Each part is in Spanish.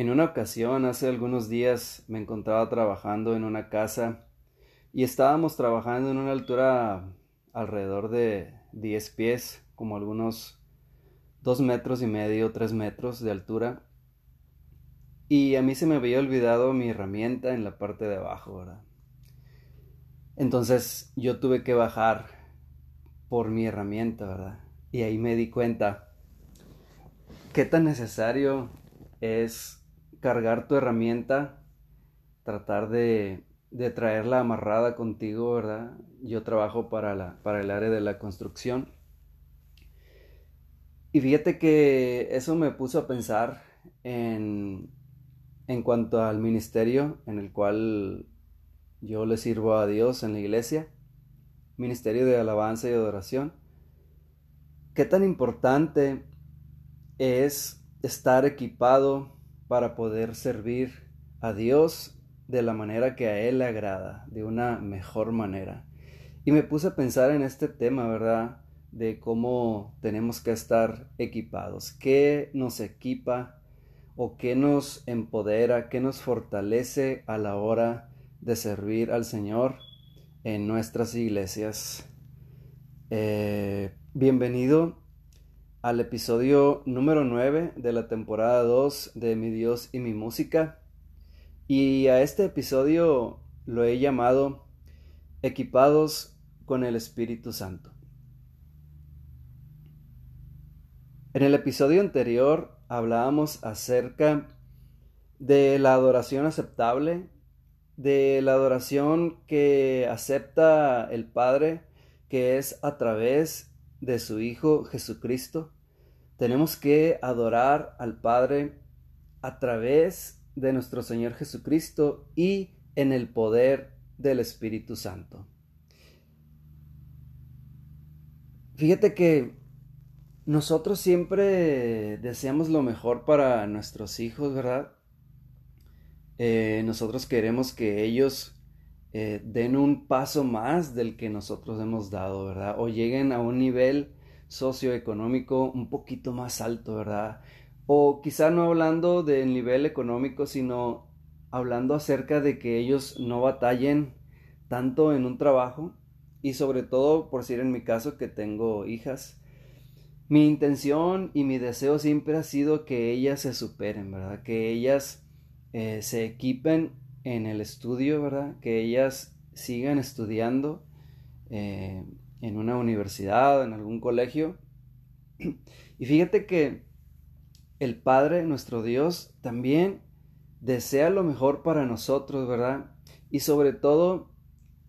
En una ocasión, hace algunos días, me encontraba trabajando en una casa y estábamos trabajando en una altura alrededor de 10 pies, como algunos 2 metros y medio, 3 metros de altura. Y a mí se me había olvidado mi herramienta en la parte de abajo, ¿verdad? Entonces yo tuve que bajar por mi herramienta, ¿verdad? Y ahí me di cuenta qué tan necesario es cargar tu herramienta, tratar de, traerla amarrada contigo, ¿verdad? Yo trabajo para, la, para el área de la construcción. Y fíjate que eso me puso a pensar en, en cuanto al ministerio en el cual yo le sirvo a Dios en la iglesia, ministerio de alabanza y adoración. ¿Qué tan importante es estar equipado para poder servir a Dios de la manera que a Él le agrada, de una mejor manera. Y me puse a pensar en este tema, ¿verdad? De cómo tenemos que estar equipados, qué nos equipa o qué nos empodera, qué nos fortalece a la hora de servir al Señor en nuestras iglesias. Eh, bienvenido al episodio número 9 de la temporada 2 de Mi Dios y mi música. Y a este episodio lo he llamado Equipados con el Espíritu Santo. En el episodio anterior hablábamos acerca de la adoración aceptable, de la adoración que acepta el Padre, que es a través de su Hijo Jesucristo, tenemos que adorar al Padre a través de nuestro Señor Jesucristo y en el poder del Espíritu Santo. Fíjate que nosotros siempre deseamos lo mejor para nuestros hijos, ¿verdad? Eh, nosotros queremos que ellos eh, den un paso más del que nosotros hemos dado, ¿verdad? O lleguen a un nivel socioeconómico un poquito más alto, ¿verdad? O quizá no hablando del nivel económico, sino hablando acerca de que ellos no batallen tanto en un trabajo y sobre todo, por decir en mi caso que tengo hijas, mi intención y mi deseo siempre ha sido que ellas se superen, ¿verdad? Que ellas eh, se equipen en el estudio, ¿verdad? Que ellas sigan estudiando eh, en una universidad, en algún colegio. Y fíjate que el Padre, nuestro Dios, también desea lo mejor para nosotros, ¿verdad? Y sobre todo,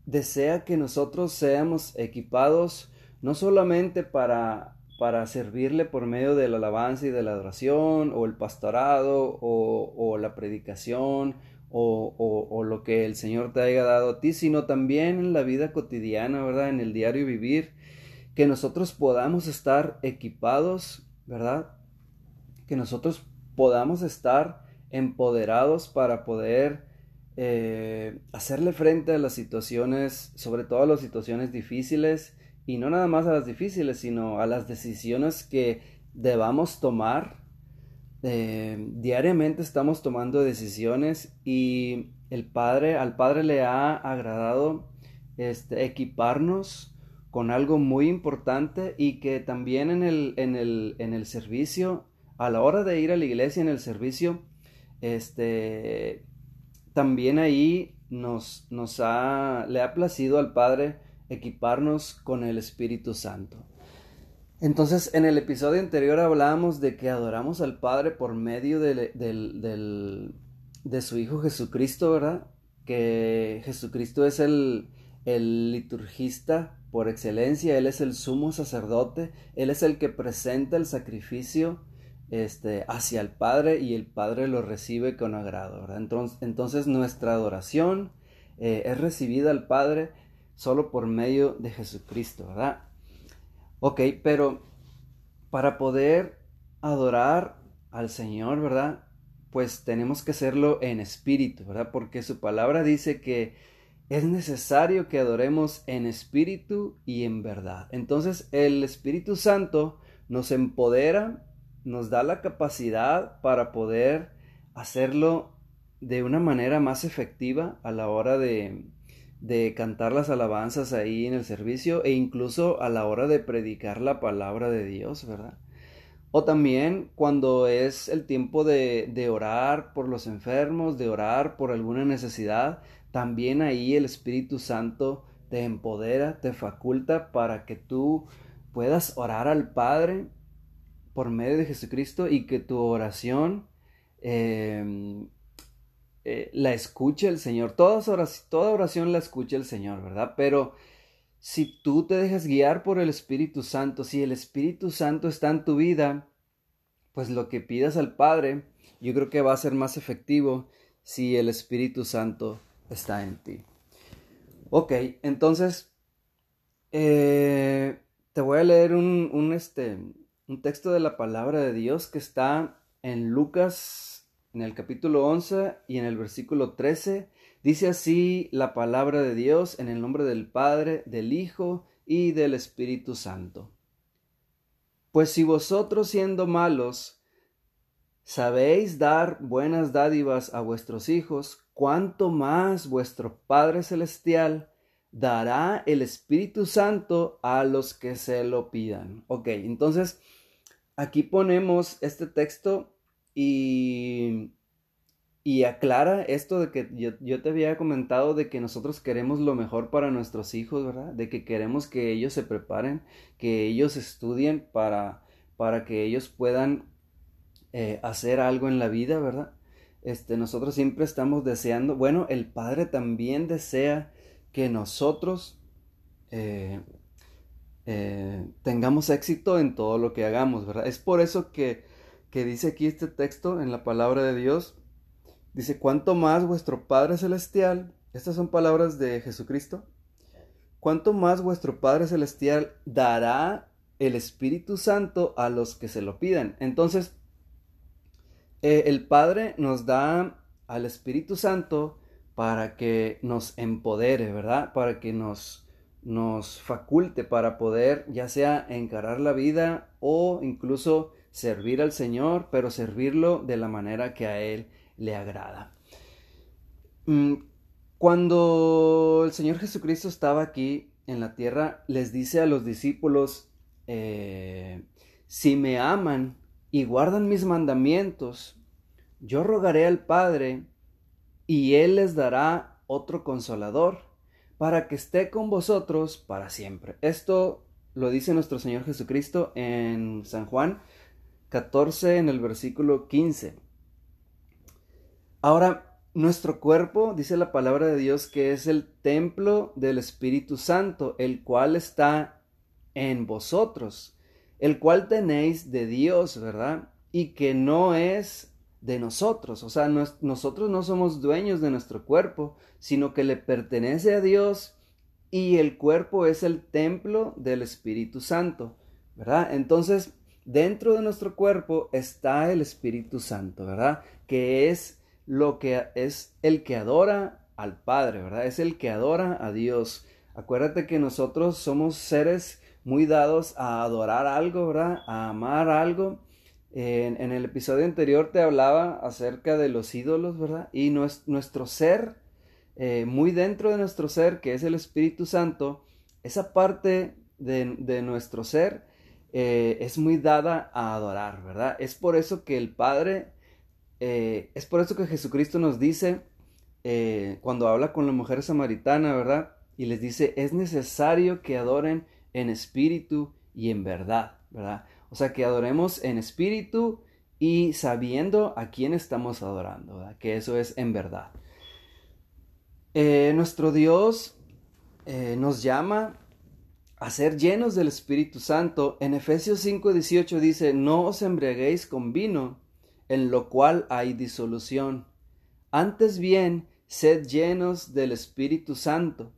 desea que nosotros seamos equipados no solamente para, para servirle por medio de la alabanza y de la adoración, o el pastorado, o, o la predicación, o, lo que el Señor te haya dado a ti, sino también en la vida cotidiana, ¿verdad? En el diario vivir, que nosotros podamos estar equipados, ¿verdad? Que nosotros podamos estar empoderados para poder eh, hacerle frente a las situaciones, sobre todo a las situaciones difíciles, y no nada más a las difíciles, sino a las decisiones que debamos tomar eh, diariamente estamos tomando decisiones y el Padre, al Padre le ha agradado este, equiparnos con algo muy importante y que también en el, en el, en el servicio, a la hora de ir a la iglesia en el servicio, este, también ahí nos, nos ha, le ha placido al Padre equiparnos con el Espíritu Santo. Entonces, en el episodio anterior hablábamos de que adoramos al Padre por medio de, su Hijo Jesucristo, ¿verdad? Que Jesucristo es el, el liturgista por excelencia, Él es el sumo sacerdote, Él es el que presenta el sacrificio este, hacia el Padre y el Padre lo recibe con agrado, ¿verdad? Entonces, entonces nuestra adoración eh, es recibida al Padre solo por medio de Jesucristo, ¿verdad? Ok, pero para poder adorar al Señor, ¿verdad? Pues tenemos que hacerlo en espíritu, ¿verdad? Porque su palabra dice que es necesario que adoremos en espíritu y en verdad. Entonces el Espíritu Santo nos empodera, nos da la capacidad para poder hacerlo de una manera más efectiva a la hora de, de cantar las alabanzas ahí en el servicio e incluso a la hora de predicar la palabra de Dios, ¿verdad? O también cuando es el tiempo de, de, orar por los enfermos, de orar por alguna necesidad, también ahí el Espíritu Santo te empodera, te faculta para que tú puedas orar al Padre por medio de Jesucristo y que tu oración em, eh, la escuche el Señor. Toda oración, toda oración la escucha el Señor, ¿verdad? Pero si tú te dejas guiar por el Espíritu Santo, si el Espíritu Santo está en tu vida, pues lo que pidas al Padre, yo creo que va a ser más efectivo si el Espíritu Santo está en ti. Ok, entonces eh, te voy a leer un, un, este, un texto de la palabra de Dios que está en Lucas en el capítulo 11 y en el versículo 13. Dice así la palabra de Dios en el nombre del Padre, del Hijo y del Espíritu Santo. Pues si vosotros siendo malos sabéis dar buenas dádivas a vuestros hijos, cuánto más vuestro Padre Celestial dará el Espíritu Santo a los que se lo pidan. Ok, entonces aquí ponemos este texto y, y aclara esto de que yo, yo, te había comentado de que nosotros queremos lo mejor para nuestros hijos, ¿verdad? De que queremos que ellos se preparen, que ellos estudien para, para que ellos puedan eh, hacer algo en la vida, ¿verdad? Este, nosotros siempre estamos deseando, bueno, el Padre también desea que nosotros eh, eh, tengamos éxito en todo lo que hagamos, ¿verdad? Es por eso que, que dice aquí este texto en la palabra de Dios, dice, cuanto más vuestro Padre Celestial, estas son palabras de Jesucristo, cuanto más vuestro Padre Celestial dará el Espíritu Santo a los que se lo pidan. Entonces, eh, el Padre nos da al Espíritu Santo para que nos empodere, ¿verdad? Para que nos, nos faculte para poder ya sea encarar la vida o incluso servir al Señor, pero servirlo de la manera que a Él le agrada. Mm, cuando el Señor Jesucristo estaba aquí en la tierra, les dice a los discípulos, eh, si me aman y guardan mis mandamientos, yo rogaré al Padre y Él les dará otro consolador para que esté con vosotros para siempre. Esto lo dice nuestro Señor Jesucristo en San Juan 14 en el versículo 15. Ahora, nuestro cuerpo, dice la palabra de Dios, que es el templo del Espíritu Santo, el cual está en vosotros, el cual tenéis de Dios, ¿verdad? Y que no es de nosotros, o sea, nosotros no somos dueños de nuestro cuerpo, sino que le pertenece a Dios y el cuerpo es el templo del Espíritu Santo, ¿verdad? Entonces, dentro de nuestro cuerpo está el Espíritu Santo, ¿verdad? Que es lo que es el que adora al Padre, ¿verdad? Es el que adora a Dios. Acuérdate que nosotros somos seres muy dados a adorar algo, ¿verdad? A amar algo. En, el episodio anterior te hablaba acerca de los ídolos, ¿verdad? Y nuestro ser, eh, muy dentro de nuestro ser, que es el Espíritu Santo, esa parte de, nuestro ser eh, es muy dada a adorar, ¿verdad? Es por eso que el Padre, eh, es por eso que Jesucristo nos dice, cuando habla con la mujer samaritana, ¿verdad? Y les dice, es necesario que adoren en espíritu y en verdad, ¿verdad? O sea, que adoremos en espíritu y sabiendo a quién estamos adorando, ¿verdad? Que eso es en verdad. Eh, nuestro Dios eh, nos llama a ser llenos del Espíritu Santo. En Efesios 5:18 dice, no os embriaguéis con vino, en lo cual hay disolución. Antes bien, sed llenos del Espíritu Santo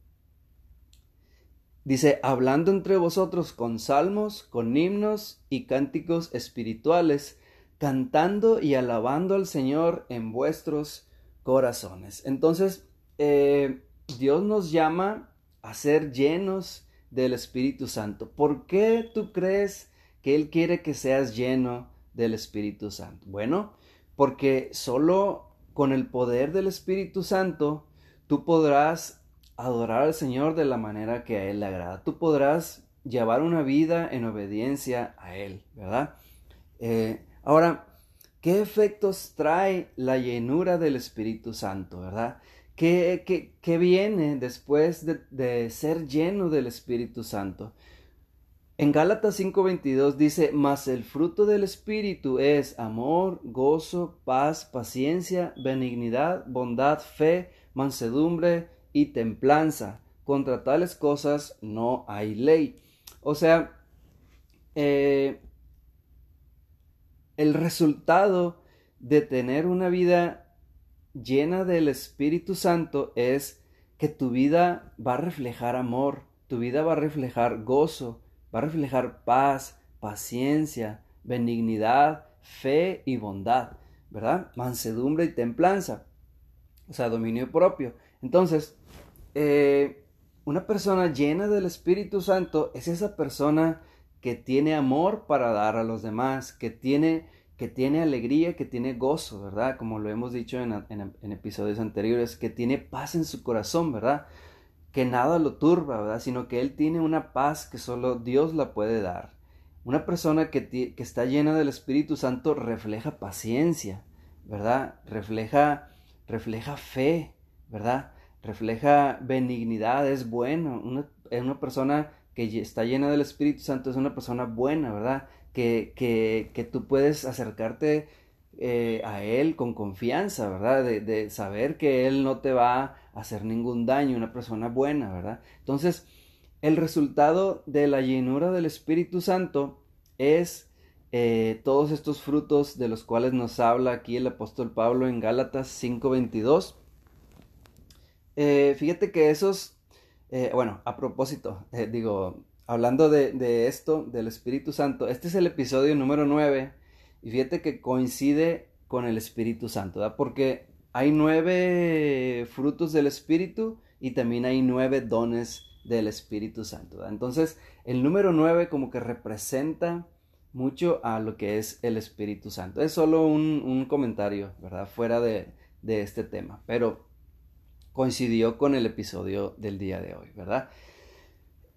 Dice, hablando entre vosotros con salmos, con himnos y cánticos espirituales, cantando y alabando al Señor en vuestros corazones. Entonces, eh, Dios nos llama a ser llenos del Espíritu Santo. ¿Por qué tú crees que Él quiere que seas lleno del Espíritu Santo? Bueno, porque solo con el poder del Espíritu Santo tú podrás adorar al Señor de la manera que a Él le agrada. Tú podrás llevar una vida en obediencia a Él, ¿verdad? Eh, ahora, ¿qué efectos trae la llenura del Espíritu Santo, verdad? ¿Qué, qué, viene después de, de ser lleno del Espíritu Santo? En Gálatas 5:22 dice, mas el fruto del Espíritu es amor, gozo, paz, paciencia, benignidad, bondad, fe, mansedumbre y templanza. Contra tales cosas no hay ley. O sea, eh, el resultado de tener una vida llena del Espíritu Santo es que tu vida va a reflejar amor, tu vida va a reflejar gozo, va a reflejar paz, paciencia, benignidad, fe y bondad, ¿verdad? Mansedumbre y templanza, o sea, dominio propio. Entonces, eh, una persona llena del Espíritu Santo es esa persona que tiene amor para dar a los demás, que tiene, que tiene alegría, que tiene gozo, ¿verdad? Como lo hemos dicho en, episodios anteriores, que tiene paz en su corazón, ¿verdad? que nada lo turba, ¿verdad? Sino que Él tiene una paz que solo Dios la puede dar. Una persona que, está llena del Espíritu Santo refleja paciencia, ¿verdad? Refleja, refleja fe, ¿verdad? Refleja benignidad, es bueno. Una persona que está llena del Espíritu Santo es una persona buena, ¿verdad? Que, que, que tú puedes acercarte eh, a Él con confianza, ¿verdad? De, de, saber que Él no te va a hacer ningún daño, una persona buena, ¿verdad? Entonces, el resultado de la llenura del Espíritu Santo es eh, todos estos frutos de los cuales nos habla aquí el apóstol Pablo en Gálatas 5:22. Eh, fíjate que esos, bueno, a propósito, digo, hablando de, de esto, del Espíritu Santo, este es el episodio número 9 y fíjate que coincide con el Espíritu Santo, ¿verdad? Porque hay nueve frutos del Espíritu y también hay nueve dones del Espíritu Santo. ¿verdad? Entonces, el número nueve como que representa mucho a lo que es el Espíritu Santo. Es solo un, comentario, ¿verdad? Fuera de, este tema, pero coincidió con el episodio del día de hoy, ¿verdad?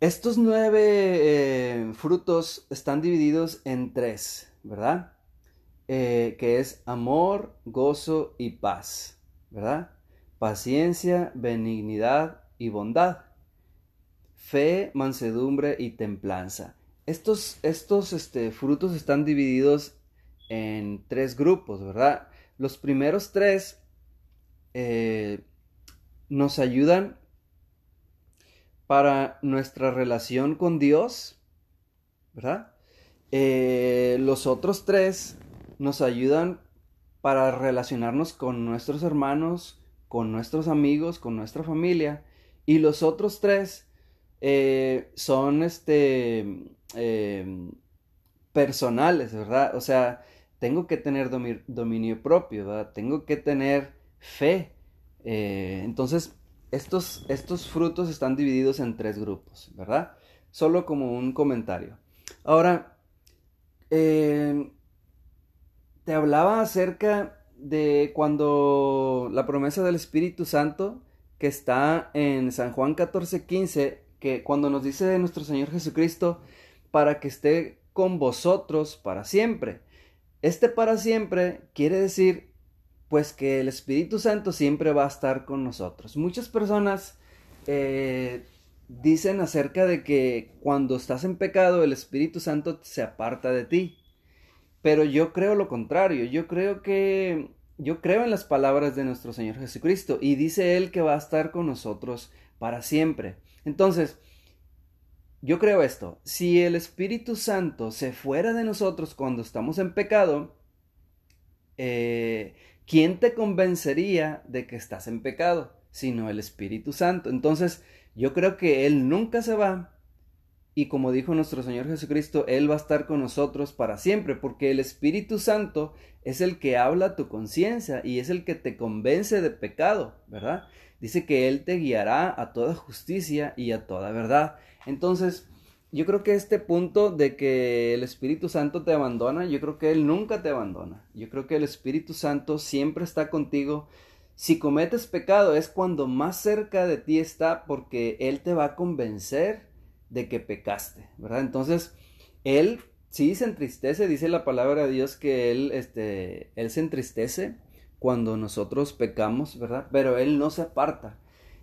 Estos nueve eh, frutos están divididos en tres, ¿verdad? Eh, que es amor, gozo y paz, ¿verdad? Paciencia, benignidad y bondad. Fe, mansedumbre y templanza. Estos, estos este, frutos están divididos en tres grupos, ¿verdad? Los primeros tres eh, nos ayudan para nuestra relación con Dios, ¿verdad? Eh, los otros tres nos ayudan para relacionarnos con nuestros hermanos, con nuestros amigos, con nuestra familia. Y los otros tres eh, son este em, personales, ¿verdad? O sea, tengo que tener dominio propio, ¿verdad? Tengo que tener fe. Eh, entonces, estos, estos frutos están divididos en tres grupos, ¿verdad? Solo como un comentario. Ahora, eh, te hablaba acerca de cuando la promesa del Espíritu Santo que está en San Juan 14, 15, que cuando nos dice de nuestro Señor Jesucristo para que esté con vosotros para siempre. Este para siempre quiere decir pues que el Espíritu Santo siempre va a estar con nosotros. Muchas personas eh, dicen acerca de que cuando estás en pecado el Espíritu Santo se aparta de ti. Pero yo creo lo contrario, yo creo que yo creo en las palabras de nuestro Señor Jesucristo y dice Él que va a estar con nosotros para siempre. Entonces, yo creo esto, si el Espíritu Santo se fuera de nosotros cuando estamos en pecado, eh, ¿quién te convencería de que estás en pecado? Sino el Espíritu Santo. Entonces, yo creo que Él nunca se va, y como dijo nuestro Señor Jesucristo, Él va a estar con nosotros para siempre, porque el Espíritu Santo es el que habla tu conciencia y es el que te convence de pecado, ¿verdad? Dice que Él te guiará a toda justicia y a toda verdad. Entonces, yo creo que este punto de que el Espíritu Santo te abandona, yo creo que Él nunca te abandona. Yo creo que el Espíritu Santo siempre está contigo. Si cometes pecado es cuando más cerca de ti está porque Él te va a convencer de que pecaste, ¿verdad? Entonces, Él sí se entristece, dice la palabra de Dios que Él, este, Él se entristece cuando nosotros pecamos, ¿verdad? Pero Él no se aparta.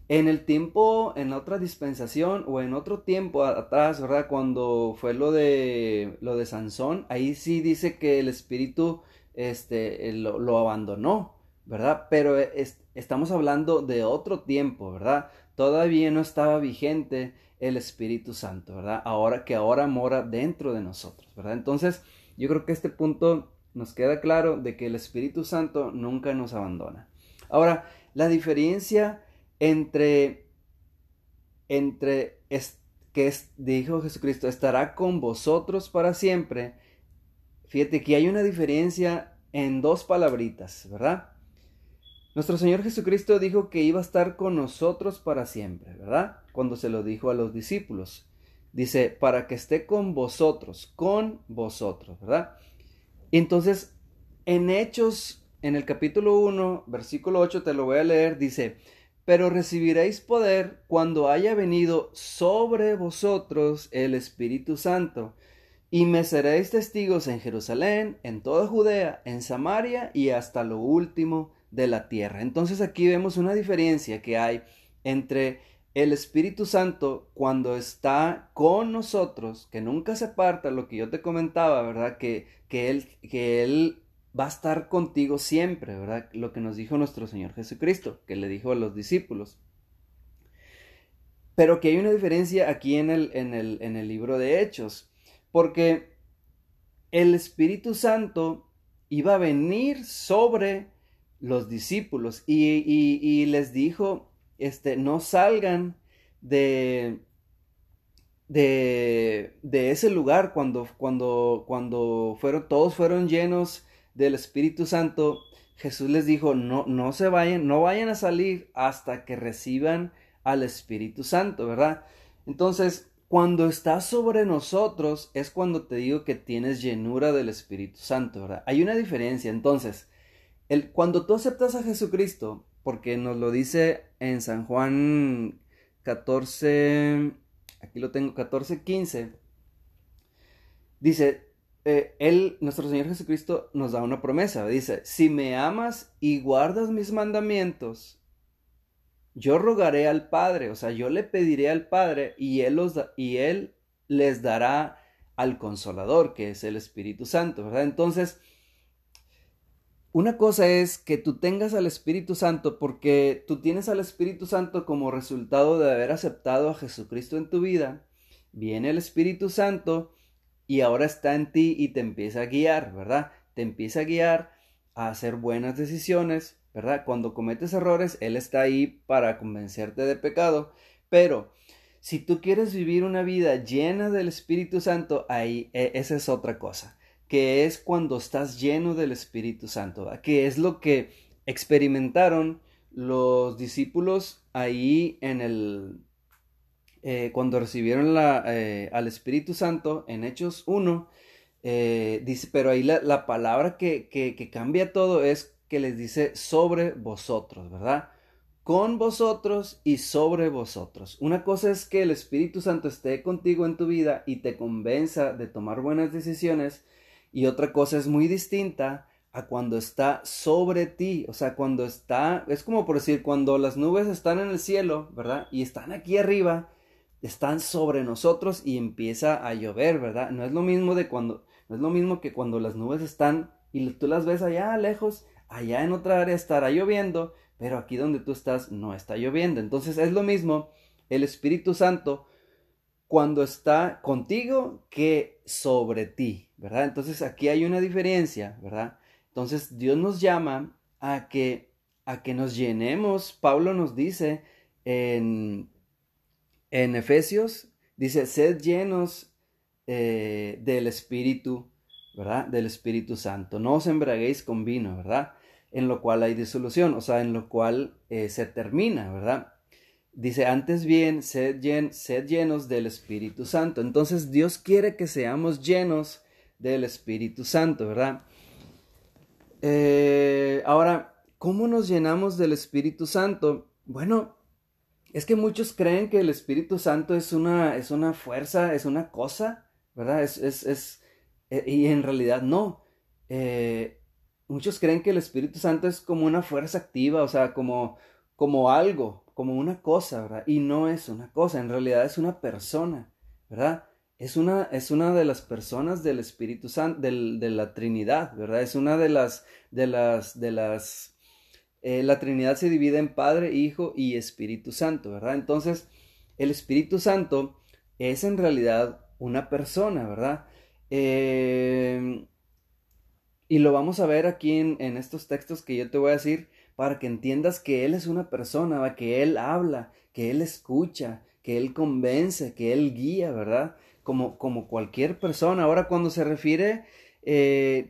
En el tiempo, en otra dispensación o en otro tiempo atrás, ¿verdad? Cuando fue lo de lo de Sansón, ahí sí dice que el espíritu este, lo, abandonó, ¿verdad? Pero estamos hablando de otro tiempo, ¿verdad? Todavía no estaba vigente el Espíritu Santo, ¿verdad? Ahora que ahora mora dentro de nosotros, ¿verdad? Entonces, yo creo que este punto nos queda claro de que el Espíritu Santo nunca nos abandona. Ahora, la diferencia entre, entre que dijo Jesucristo, estará con vosotros para siempre. Fíjate que hay una diferencia en dos palabritas, ¿verdad? Nuestro Señor Jesucristo dijo que iba a estar con nosotros para siempre, ¿verdad? Cuando se lo dijo a los discípulos. Dice, para que esté con vosotros, con vosotros, ¿verdad? Entonces, en Hechos, en el capítulo 1, versículo 8, te lo voy a leer, dice, pero recibiréis poder cuando haya venido sobre vosotros el Espíritu Santo, y me seréis testigos en Jerusalén, en toda Judea, en Samaria y hasta lo último de la tierra. Entonces aquí vemos una diferencia que hay entre el Espíritu Santo cuando está con nosotros, que nunca se aparta, lo que yo te comentaba, ¿verdad? Que, que, él, que Él va a estar contigo siempre, ¿verdad? Lo que nos dijo nuestro Señor Jesucristo, que le dijo a los discípulos. Pero que hay una diferencia aquí en el, en el, en el libro de Hechos, porque el Espíritu Santo iba a venir sobre los discípulos y, les dijo, este, no salgan de, de, de, ese lugar cuando, cuando, cuando fueron, todos fueron llenos del Espíritu Santo, Jesús les dijo, no, no se vayan, no vayan a salir hasta que reciban al Espíritu Santo, ¿verdad? Entonces, cuando está sobre nosotros es cuando te digo que tienes llenura del Espíritu Santo, ¿verdad? Hay una diferencia, entonces, el, cuando tú aceptas a Jesucristo, porque nos lo dice en San Juan 14, aquí lo tengo, 14, 15, dice, eh, él, nuestro Señor Jesucristo, nos da una promesa. Dice, si me amas y guardas mis mandamientos, yo rogaré al Padre, o sea, yo le pediré al Padre y Él, los y él les dará al Consolador, que es el Espíritu Santo. Entonces, una cosa es que tú tengas al Espíritu Santo porque tú tienes al Espíritu Santo como resultado de haber aceptado a Jesucristo en tu vida. Viene el Espíritu Santo y ahora está en ti y te empieza a guiar, ¿verdad? Te empieza a guiar a hacer buenas decisiones, ¿verdad? Cuando cometes errores, Él está ahí para convencerte de pecado, pero si tú quieres vivir una vida llena del Espíritu Santo, ahí e, esa es otra cosa, que es cuando estás lleno del Espíritu Santo, que es lo que experimentaron los discípulos ahí en el eh, cuando recibieron la, eh, al Espíritu Santo en Hechos 1, eh, dice, pero ahí la, palabra que, que, cambia todo es que les dice sobre vosotros, ¿verdad? Con vosotros y sobre vosotros. Una cosa es que el Espíritu Santo esté contigo en tu vida y te convenza de tomar buenas decisiones y otra cosa es muy distinta a cuando está sobre ti, o sea, cuando está, es como por decir, cuando las nubes están en el cielo, ¿verdad? Y están aquí arriba, están sobre nosotros y empieza a llover, ¿verdad? No es lo mismo de cuando, no es lo mismo que cuando las nubes están y tú las ves allá lejos, allá en otra área estará lloviendo, pero aquí donde tú estás no está lloviendo. Entonces es lo mismo el Espíritu Santo cuando está contigo que sobre ti, ¿verdad? Entonces aquí hay una diferencia, ¿verdad? Entonces Dios nos llama a que a que nos llenemos. Pablo nos dice en en Efesios dice, sed llenos eh, del Espíritu, ¿verdad? Del Espíritu Santo. No os embraguéis con vino, ¿verdad? En lo cual hay disolución, o sea, en lo cual eh, se termina, ¿verdad? Dice, antes bien, sed, llenos del Espíritu Santo. Entonces Dios quiere que seamos llenos del Espíritu Santo, ¿verdad? Eh, ahora, ¿cómo nos llenamos del Espíritu Santo? Bueno, es que muchos creen que el Espíritu Santo es una, es una fuerza, es una cosa, ¿verdad? Es, es, es eh, y en realidad no. Eh, muchos creen que el Espíritu Santo es como una fuerza activa, o sea, como, como algo, como una cosa, ¿verdad? Y no es una cosa, en realidad es una persona, ¿verdad? Es una, es una de las personas del Espíritu Santo, de la Trinidad, ¿verdad? Es una de las, de las, de las, eh, la Trinidad se divide en Padre, Hijo y Espíritu Santo, ¿verdad? Entonces, el Espíritu Santo es en realidad una persona, ¿verdad? Eh, y lo vamos a ver aquí en, en estos textos que yo te voy a decir para que entiendas que Él es una persona, que Él habla, que Él escucha, que Él convence, que Él guía, ¿verdad? Como, como cualquier persona. Ahora, cuando se refiere, eh,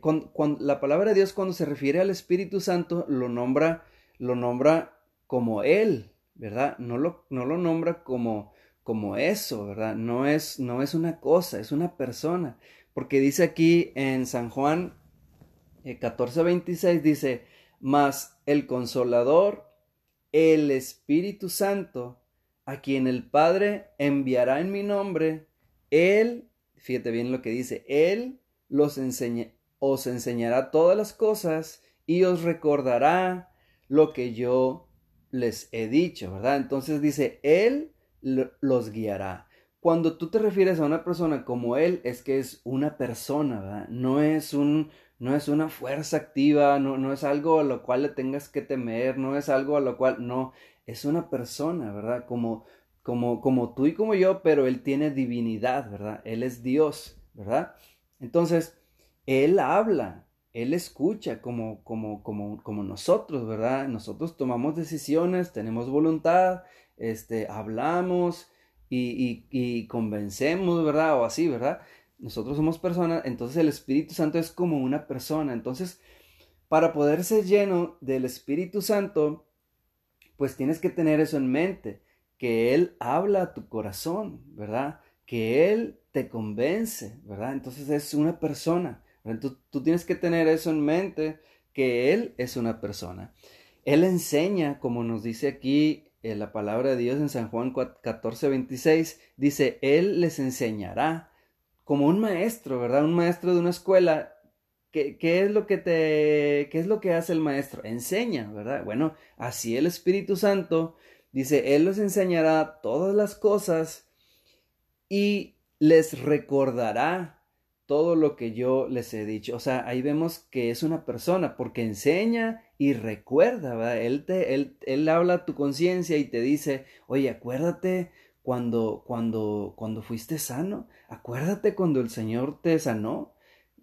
la palabra de Dios cuando se refiere al Espíritu Santo, lo nombra, lo nombra como Él, ¿verdad? No lo, no lo nombra como, como eso, ¿verdad? No es, no es una cosa, es una persona. Porque dice aquí en San Juan eh, 14:26, dice, mas el consolador, el Espíritu Santo, a quien el Padre enviará en mi nombre, Él, fíjate bien lo que dice, Él los os enseñará todas las cosas y os recordará lo que yo les he dicho, ¿verdad? Entonces dice, Él los guiará. Cuando tú te refieres a una persona como Él, es que es una persona, ¿verdad? No es un, no es una fuerza activa, no, no es algo a lo cual le tengas que temer, no es algo a lo cual, no, es una persona, ¿verdad? Como, como, como tú y como yo, pero Él tiene divinidad, ¿verdad? Él es Dios, ¿verdad? Entonces, Él habla, Él escucha como, como, como, como nosotros, ¿verdad? Nosotros tomamos decisiones, tenemos voluntad, este, hablamos y, y, y convencemos, ¿verdad? O así, ¿verdad? nosotros somos personas, entonces el Espíritu Santo es como una persona. Entonces, para poder ser lleno del Espíritu Santo, pues tienes que tener eso en mente, que Él habla a tu corazón, ¿verdad? Que Él te convence, ¿verdad? Entonces es una persona. Tú, tú tienes que tener eso en mente, que Él es una persona. Él enseña, como nos dice aquí en la palabra de Dios en San Juan 14, 26, dice, Él les enseñará como un maestro, ¿verdad? Un maestro de una escuela. ¿Qué, ¿Qué, es lo que te, qué es lo que hace el maestro? Enseña, ¿verdad? Bueno, así el Espíritu Santo dice, Él los enseñará todas las cosas y les recordará todo lo que yo les he dicho. O sea, ahí vemos que es una persona porque enseña y recuerda, ¿verdad? Él, te, él, él habla a tu conciencia y te dice, oye, acuérdate cuando, cuando, cuando fuiste sano. Acuérdate cuando el Señor te sanó,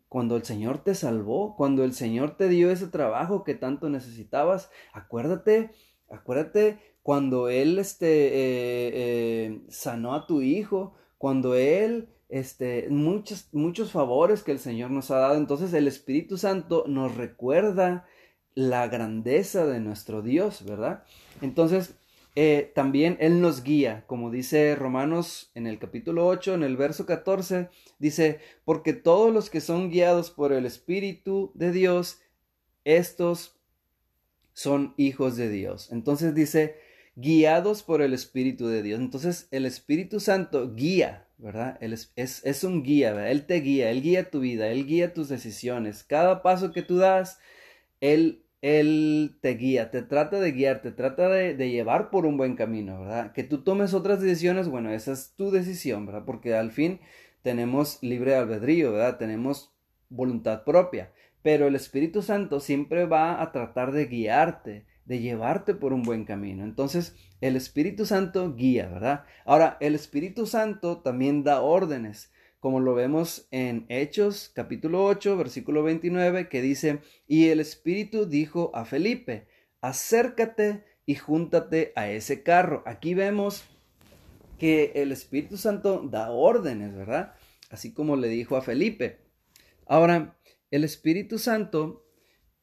cuando el Señor te salvó, cuando el Señor te dio ese trabajo que tanto necesitabas. Acuérdate, acuérdate cuando Él este, eh, eh, sanó a tu hijo, cuando Él este, muchos, muchos favores que el Señor nos ha dado. Entonces el Espíritu Santo nos recuerda la grandeza de nuestro Dios, ¿verdad? Entonces, eh, también Él nos guía, como dice Romanos en el capítulo 8, en el verso 14, dice, porque todos los que son guiados por el Espíritu de Dios, estos son hijos de Dios. Entonces dice, guiados por el Espíritu de Dios. Entonces el Espíritu Santo guía, ¿verdad? Él es, es, un guía, ¿verdad? Él te guía, Él guía tu vida, Él guía tus decisiones. Cada paso que tú das, Él él te guía, te trata de guiar, te trata de, llevar por un buen camino, ¿verdad? Que tú tomes otras decisiones, bueno, esa es tu decisión, ¿verdad? Porque al fin tenemos libre albedrío, ¿verdad? Tenemos voluntad propia, pero el Espíritu Santo siempre va a tratar de guiarte, de llevarte por un buen camino. Entonces, el Espíritu Santo guía, ¿verdad? Ahora, el Espíritu Santo también da órdenes como lo vemos en Hechos capítulo 8, versículo 29, que dice, y el Espíritu dijo a Felipe, acércate y júntate a ese carro. Aquí vemos que el Espíritu Santo da órdenes, ¿verdad? Así como le dijo a Felipe. Ahora, el Espíritu Santo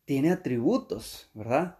tiene atributos, ¿verdad?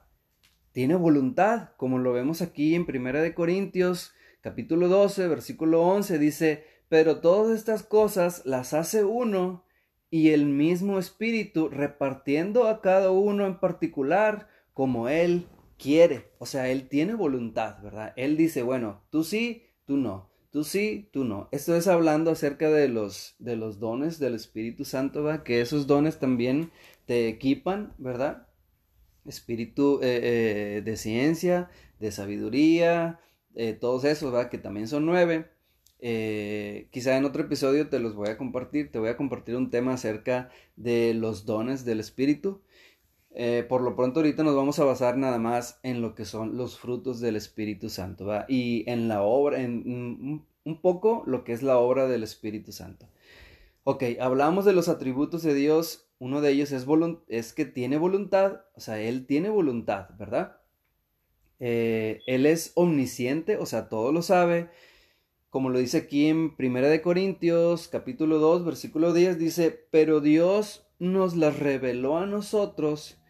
Tiene voluntad, como lo vemos aquí en Primera de Corintios, capítulo 12, versículo 11, dice, pero todas estas cosas las hace uno y el mismo Espíritu repartiendo a cada uno en particular como Él quiere. O sea, Él tiene voluntad, ¿verdad? Él dice, bueno, tú sí, tú no. Tú sí, tú no. Esto es hablando acerca de los, de los dones del Espíritu Santo, ¿verdad? Que esos dones también te equipan, ¿verdad? Espíritu eh, eh, de ciencia, de sabiduría, eh, todos esos, ¿verdad? Que también son nueve. quizá en otro episodio te los voy a compartir, te voy a compartir un tema acerca de los dones del Espíritu. por lo pronto ahorita nos vamos a basar nada más en lo que son los frutos del Espíritu Santo, ¿verdad? Y en la obra, en un poco lo que es la obra del Espíritu Santo. Ok, hablamos de los atributos de Dios uno de ellos es, es que tiene voluntad, o sea, Él tiene voluntad, ¿verdad? Eh, él es omnisciente, o sea, todo lo sabe. Como lo dice aquí en Primera de Corintios, capítulo 2, versículo 10, dice, pero Dios nos las reveló a nosotros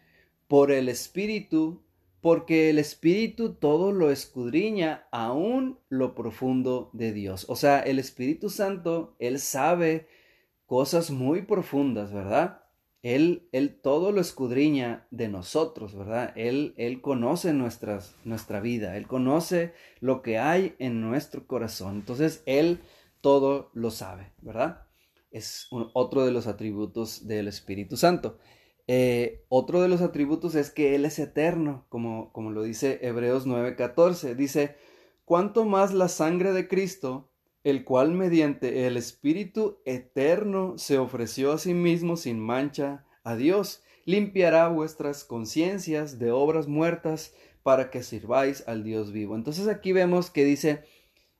por el Espíritu, porque el Espíritu todo lo escudriña, aún lo profundo de Dios. O sea, el Espíritu Santo, Él sabe cosas muy profundas, ¿verdad? Él, él todo lo escudriña de nosotros, ¿verdad? Él, él conoce nuestras, nuestra vida, Él conoce lo que hay en nuestro corazón. Entonces, Él todo lo sabe, ¿verdad? Es otro de los atributos del Espíritu Santo. Eh, otro de los atributos es que Él es eterno, como, como lo dice Hebreos 9:14. Dice, ¿cuánto más la sangre de Cristo, el cual mediante el Espíritu eterno se ofreció a sí mismo sin mancha a Dios, limpiará vuestras conciencias de obras muertas para que sirváis al Dios vivo. Entonces aquí vemos que dice,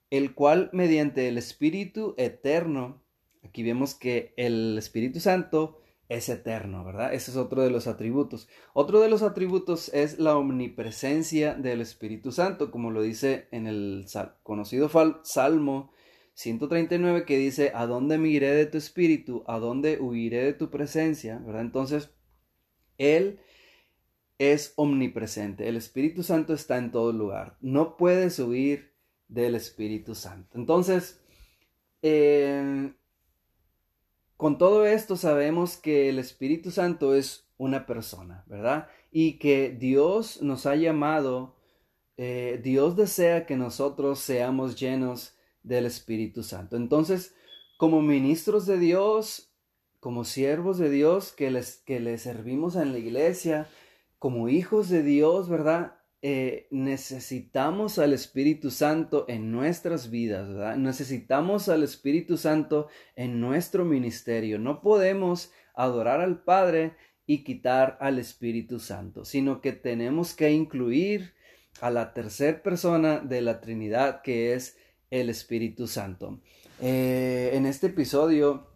el cual mediante el Espíritu eterno, aquí vemos que el Espíritu Santo es eterno, ¿verdad? Ese es otro de los atributos. Otro de los atributos es la omnipresencia del Espíritu Santo, como lo dice en el conocido Salmo 139 que dice, ¿a dónde me iré de tu espíritu? ¿A dónde huiré de tu presencia? ¿Verdad? Entonces, Él es omnipresente. El Espíritu Santo está en todo lugar. No puedes huir del Espíritu Santo. Entonces, eh, con todo esto sabemos que el Espíritu Santo es una persona, ¿verdad? Y que Dios nos ha llamado, eh, Dios desea que nosotros seamos llenos del Espíritu Santo. Entonces, como ministros de Dios, como siervos de Dios que les, que servimos en la iglesia, como hijos de Dios, ¿verdad? Eh, necesitamos al Espíritu Santo en nuestras vidas, ¿verdad? Necesitamos al Espíritu Santo en nuestro ministerio. No podemos adorar al Padre y quitar al Espíritu Santo, sino que tenemos que incluir a la tercera persona de la Trinidad, que es el Espíritu Santo. Eh, en este episodio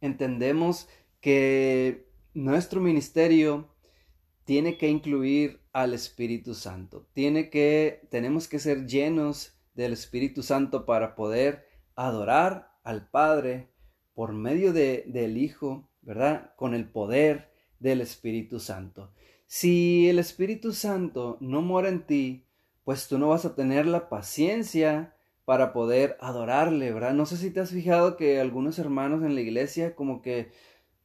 entendemos que nuestro ministerio tiene que incluir al Espíritu Santo. Tiene que, tenemos que ser llenos del Espíritu Santo para poder adorar al Padre por medio de, del Hijo, ¿verdad? Con el poder del Espíritu Santo. Si el Espíritu Santo no mora en ti, pues tú no vas a tener la paciencia para poder adorarle, ¿verdad? No sé si te has fijado que algunos hermanos en la iglesia como que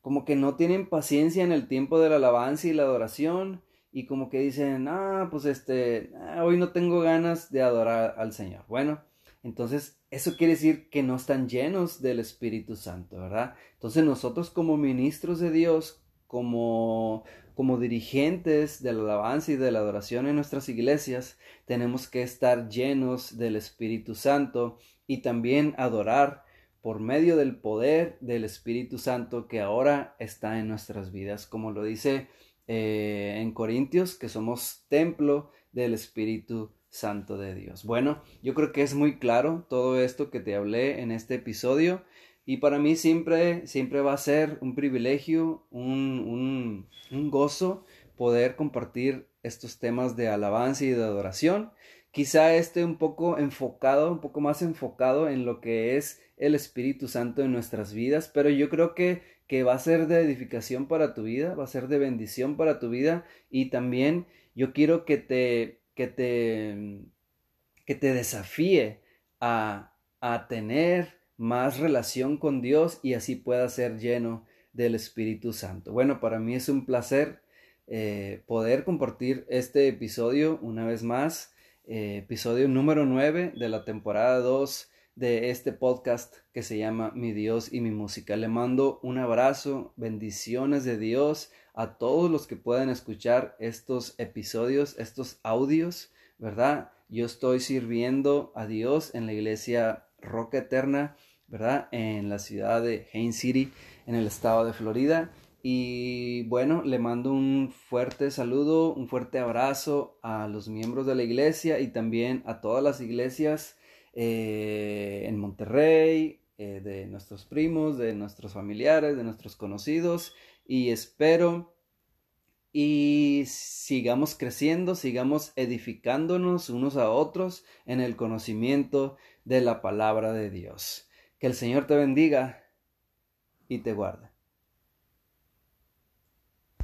como que no tienen paciencia en el tiempo de la alabanza y la adoración y como que dicen, "Ah, pues este, ah, hoy no tengo ganas de adorar al Señor." Bueno, entonces eso quiere decir que no están llenos del Espíritu Santo, ¿verdad? Entonces nosotros como ministros de Dios, como como dirigentes de la alabanza y de la adoración en nuestras iglesias, tenemos que estar llenos del Espíritu Santo y también adorar por medio del poder del Espíritu Santo que ahora está en nuestras vidas, como lo dice eh, en Corintios, que somos templo del Espíritu Santo de Dios. Bueno, yo creo que es muy claro todo esto que te hablé en este episodio. Y para mí siempre, siempre va a ser un privilegio, un, gozo poder compartir estos temas de alabanza y de adoración. Quizá esté un poco enfocado, un poco más enfocado en lo que es el Espíritu Santo en nuestras vidas, pero yo creo que, que va a ser de edificación para tu vida, va a ser de bendición para tu vida y también yo quiero que te, que te, que te desafíe a, a tener más relación con Dios y así pueda ser lleno del Espíritu Santo. Bueno, para mí es un placer eh, poder compartir este episodio una vez más, eh, episodio número 9 de la temporada 2 de este podcast que se llama Mi Dios y mi música. Le mando un abrazo, bendiciones de Dios a todos los que puedan escuchar estos episodios, estos audios, ¿verdad? Yo estoy sirviendo a Dios en la iglesia Roca Eterna, ¿verdad? En la ciudad de Haines City, en el estado de Florida. Y bueno, le mando un fuerte saludo, un fuerte abrazo a los miembros de la iglesia y también a todas las iglesias eh, en Monterrey, eh, de nuestros primos, de nuestros familiares, de nuestros conocidos. Y espero y sigamos creciendo, sigamos edificándonos unos a otros en el conocimiento de la palabra de Dios. Que el Señor te bendiga y te guarde.